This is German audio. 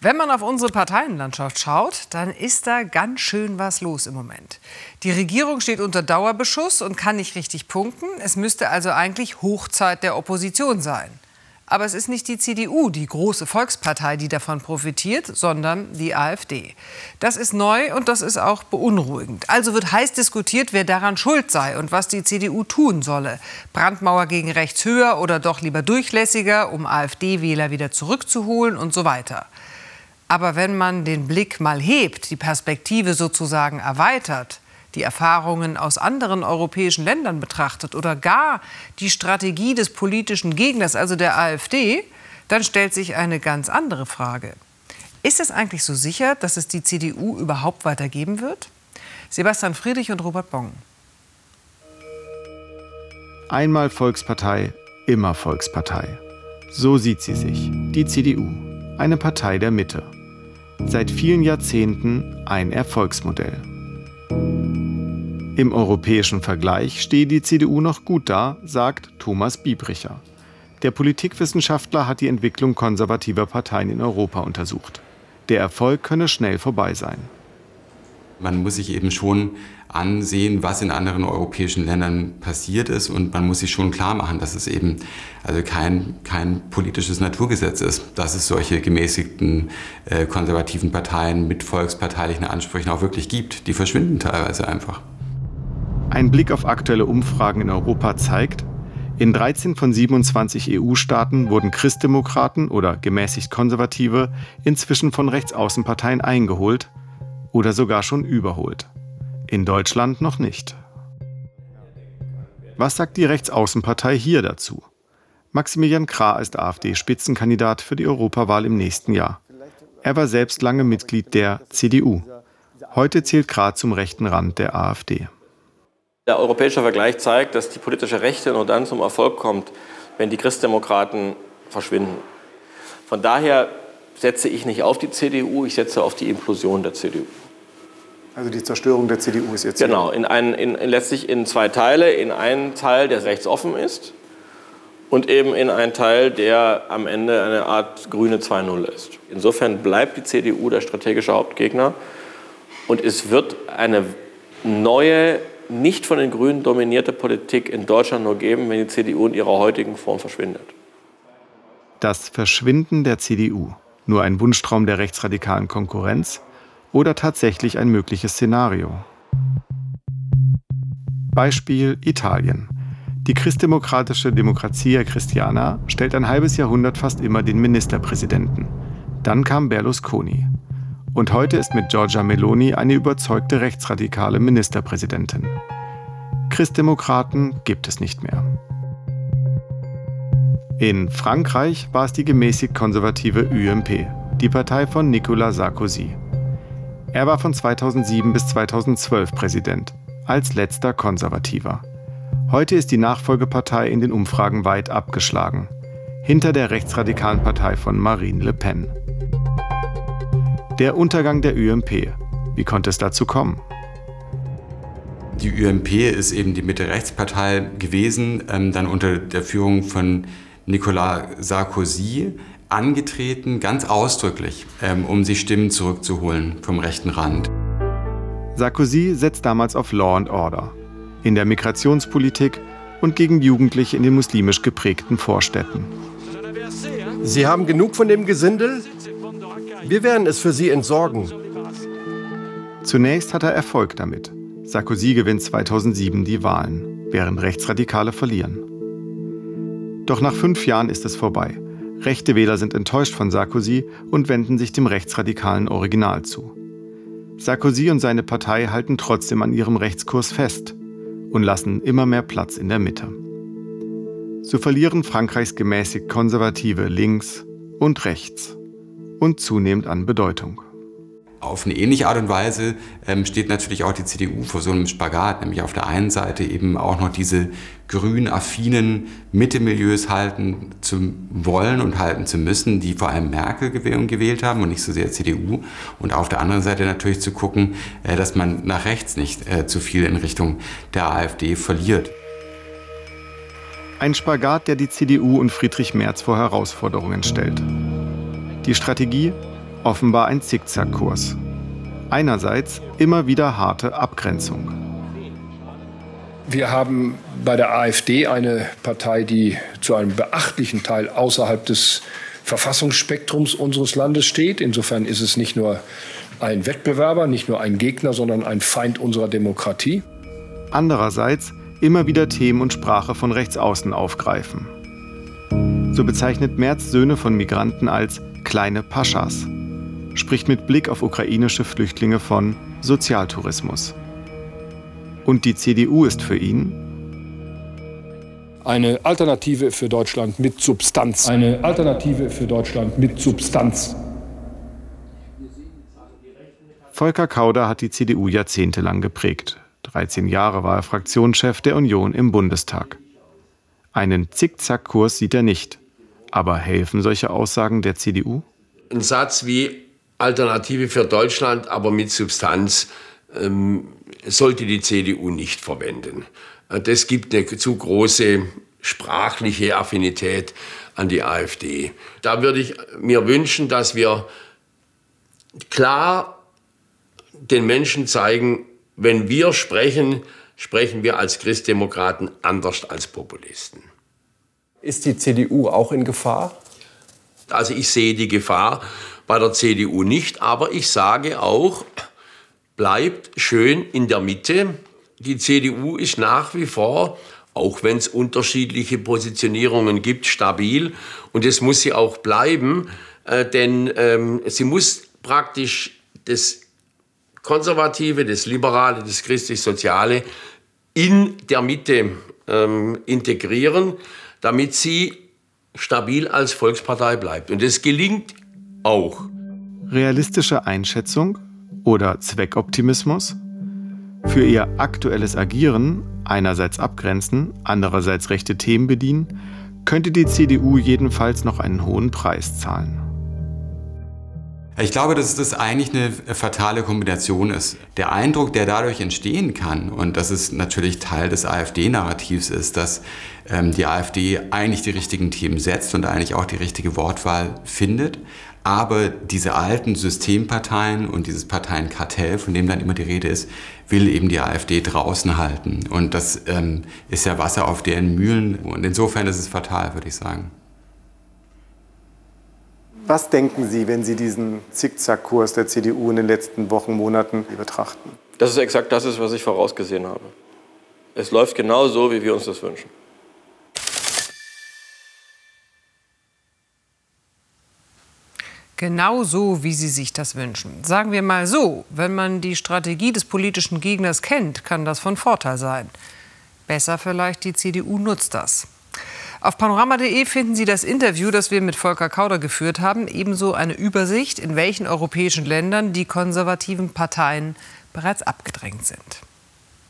Wenn man auf unsere Parteienlandschaft schaut, dann ist da ganz schön was los im Moment. Die Regierung steht unter Dauerbeschuss und kann nicht richtig punkten. Es müsste also eigentlich Hochzeit der Opposition sein. Aber es ist nicht die CDU, die große Volkspartei, die davon profitiert, sondern die AfD. Das ist neu und das ist auch beunruhigend. Also wird heiß diskutiert, wer daran schuld sei und was die CDU tun solle. Brandmauer gegen rechts höher oder doch lieber durchlässiger, um AfD-Wähler wieder zurückzuholen und so weiter. Aber wenn man den Blick mal hebt, die Perspektive sozusagen erweitert, die Erfahrungen aus anderen europäischen Ländern betrachtet oder gar die Strategie des politischen Gegners, also der AfD, dann stellt sich eine ganz andere Frage. Ist es eigentlich so sicher, dass es die CDU überhaupt weitergeben wird? Sebastian Friedrich und Robert Bong. Einmal Volkspartei, immer Volkspartei. So sieht sie sich, die CDU, eine Partei der Mitte. Seit vielen Jahrzehnten ein Erfolgsmodell. Im europäischen Vergleich stehe die CDU noch gut da, sagt Thomas Biebricher. Der Politikwissenschaftler hat die Entwicklung konservativer Parteien in Europa untersucht. Der Erfolg könne schnell vorbei sein. Man muss sich eben schon ansehen, was in anderen europäischen Ländern passiert ist und man muss sich schon klar machen, dass es eben also kein, kein politisches Naturgesetz ist, dass es solche gemäßigten äh, konservativen Parteien mit volksparteilichen Ansprüchen auch wirklich gibt. Die verschwinden teilweise einfach. Ein Blick auf aktuelle Umfragen in Europa zeigt, in 13 von 27 EU-Staaten wurden Christdemokraten oder gemäßigt Konservative inzwischen von Rechtsaußenparteien eingeholt oder sogar schon überholt. In Deutschland noch nicht. Was sagt die Rechtsaußenpartei hier dazu? Maximilian Krah ist AfD-Spitzenkandidat für die Europawahl im nächsten Jahr. Er war selbst lange Mitglied der CDU. Heute zählt Krah zum rechten Rand der AfD. Der europäische Vergleich zeigt, dass die politische Rechte nur dann zum Erfolg kommt, wenn die Christdemokraten verschwinden. Von daher setze ich nicht auf die CDU, ich setze auf die Implosion der CDU. Also die Zerstörung der CDU ist jetzt. Genau, in ein, in, in letztlich in zwei Teile. In einen Teil, der rechtsoffen ist und eben in einen Teil, der am Ende eine Art grüne 2-0 ist. Insofern bleibt die CDU der strategische Hauptgegner und es wird eine neue nicht von den Grünen dominierte Politik in Deutschland nur geben, wenn die CDU in ihrer heutigen Form verschwindet. Das Verschwinden der CDU. Nur ein Wunschtraum der rechtsradikalen Konkurrenz oder tatsächlich ein mögliches Szenario? Beispiel Italien. Die christdemokratische Democrazia Christiana stellt ein halbes Jahrhundert fast immer den Ministerpräsidenten. Dann kam Berlusconi. Und heute ist mit Giorgia Meloni eine überzeugte rechtsradikale Ministerpräsidentin. Christdemokraten gibt es nicht mehr. In Frankreich war es die gemäßigt konservative UMP, die Partei von Nicolas Sarkozy. Er war von 2007 bis 2012 Präsident, als letzter Konservativer. Heute ist die Nachfolgepartei in den Umfragen weit abgeschlagen, hinter der rechtsradikalen Partei von Marine Le Pen. Der Untergang der UMP. Wie konnte es dazu kommen? Die UMP ist eben die Mitte-Rechts-Partei gewesen, ähm, dann unter der Führung von Nicolas Sarkozy angetreten, ganz ausdrücklich, ähm, um sich Stimmen zurückzuholen vom rechten Rand. Sarkozy setzt damals auf Law and Order, in der Migrationspolitik und gegen Jugendliche in den muslimisch geprägten Vorstädten. Sie haben genug von dem Gesindel? Wir werden es für Sie entsorgen. Zunächst hat er Erfolg damit. Sarkozy gewinnt 2007 die Wahlen, während Rechtsradikale verlieren. Doch nach fünf Jahren ist es vorbei. Rechte Wähler sind enttäuscht von Sarkozy und wenden sich dem rechtsradikalen Original zu. Sarkozy und seine Partei halten trotzdem an ihrem Rechtskurs fest und lassen immer mehr Platz in der Mitte. So verlieren Frankreichs gemäßigt konservative links und rechts und zunehmend an Bedeutung. Auf eine ähnliche Art und Weise ähm, steht natürlich auch die CDU vor so einem Spagat, nämlich auf der einen Seite eben auch noch diese grün-affinen Mitte-Milieus halten zu wollen und halten zu müssen, die vor allem Merkel gewählt haben und nicht so sehr CDU. Und auf der anderen Seite natürlich zu gucken, äh, dass man nach rechts nicht äh, zu viel in Richtung der AfD verliert. Ein Spagat, der die CDU und Friedrich Merz vor Herausforderungen stellt. Die Strategie? Offenbar ein Zickzackkurs. Einerseits immer wieder harte Abgrenzung. Wir haben bei der AfD eine Partei, die zu einem beachtlichen Teil außerhalb des Verfassungsspektrums unseres Landes steht. Insofern ist es nicht nur ein Wettbewerber, nicht nur ein Gegner, sondern ein Feind unserer Demokratie. Andererseits immer wieder Themen und Sprache von Rechtsaußen aufgreifen. So bezeichnet Merz Söhne von Migranten als kleine Paschas, spricht mit Blick auf ukrainische Flüchtlinge von Sozialtourismus. Und die CDU ist für ihn eine Alternative für Deutschland mit Substanz. Eine Alternative für Deutschland mit Substanz. Volker Kauder hat die CDU jahrzehntelang geprägt. 13 Jahre war er Fraktionschef der Union im Bundestag. Einen Zickzackkurs sieht er nicht. Aber helfen solche Aussagen der CDU? Ein Satz wie Alternative für Deutschland, aber mit Substanz, ähm, sollte die CDU nicht verwenden. Äh, das gibt eine zu große sprachliche Affinität an die AfD. Da würde ich mir wünschen, dass wir klar den Menschen zeigen, wenn wir sprechen, sprechen wir als Christdemokraten anders als Populisten. Ist die CDU auch in Gefahr? Also ich sehe die Gefahr bei der CDU nicht, aber ich sage auch, bleibt schön in der Mitte. Die CDU ist nach wie vor, auch wenn es unterschiedliche Positionierungen gibt, stabil. Und das muss sie auch bleiben, äh, denn ähm, sie muss praktisch das Konservative, das Liberale, das Christlich-Soziale in der Mitte ähm, integrieren, damit sie stabil als Volkspartei bleibt. Und das gelingt auch. Realistische Einschätzung oder Zweckoptimismus? Für ihr aktuelles Agieren, einerseits abgrenzen, andererseits rechte Themen bedienen, könnte die CDU jedenfalls noch einen hohen Preis zahlen. Ich glaube, dass das eigentlich eine fatale Kombination ist. Der Eindruck, der dadurch entstehen kann, und das ist natürlich Teil des AfD-Narrativs ist, dass ähm, die AfD eigentlich die richtigen Themen setzt und eigentlich auch die richtige Wortwahl findet, aber diese alten Systemparteien und dieses Parteienkartell, von dem dann immer die Rede ist, will eben die AfD draußen halten. Und das ähm, ist ja Wasser auf deren Mühlen. Und insofern ist es fatal, würde ich sagen. Was denken Sie, wenn Sie diesen Zickzackkurs der CDU in den letzten Wochen, Monaten betrachten? Das ist exakt das, was ich vorausgesehen habe. Es läuft genau so, wie wir uns das wünschen. Genau so, wie Sie sich das wünschen. Sagen wir mal so, wenn man die Strategie des politischen Gegners kennt, kann das von Vorteil sein. Besser vielleicht die CDU nutzt das. Auf panorama.de finden Sie das Interview, das wir mit Volker Kauder geführt haben, ebenso eine Übersicht, in welchen europäischen Ländern die konservativen Parteien bereits abgedrängt sind.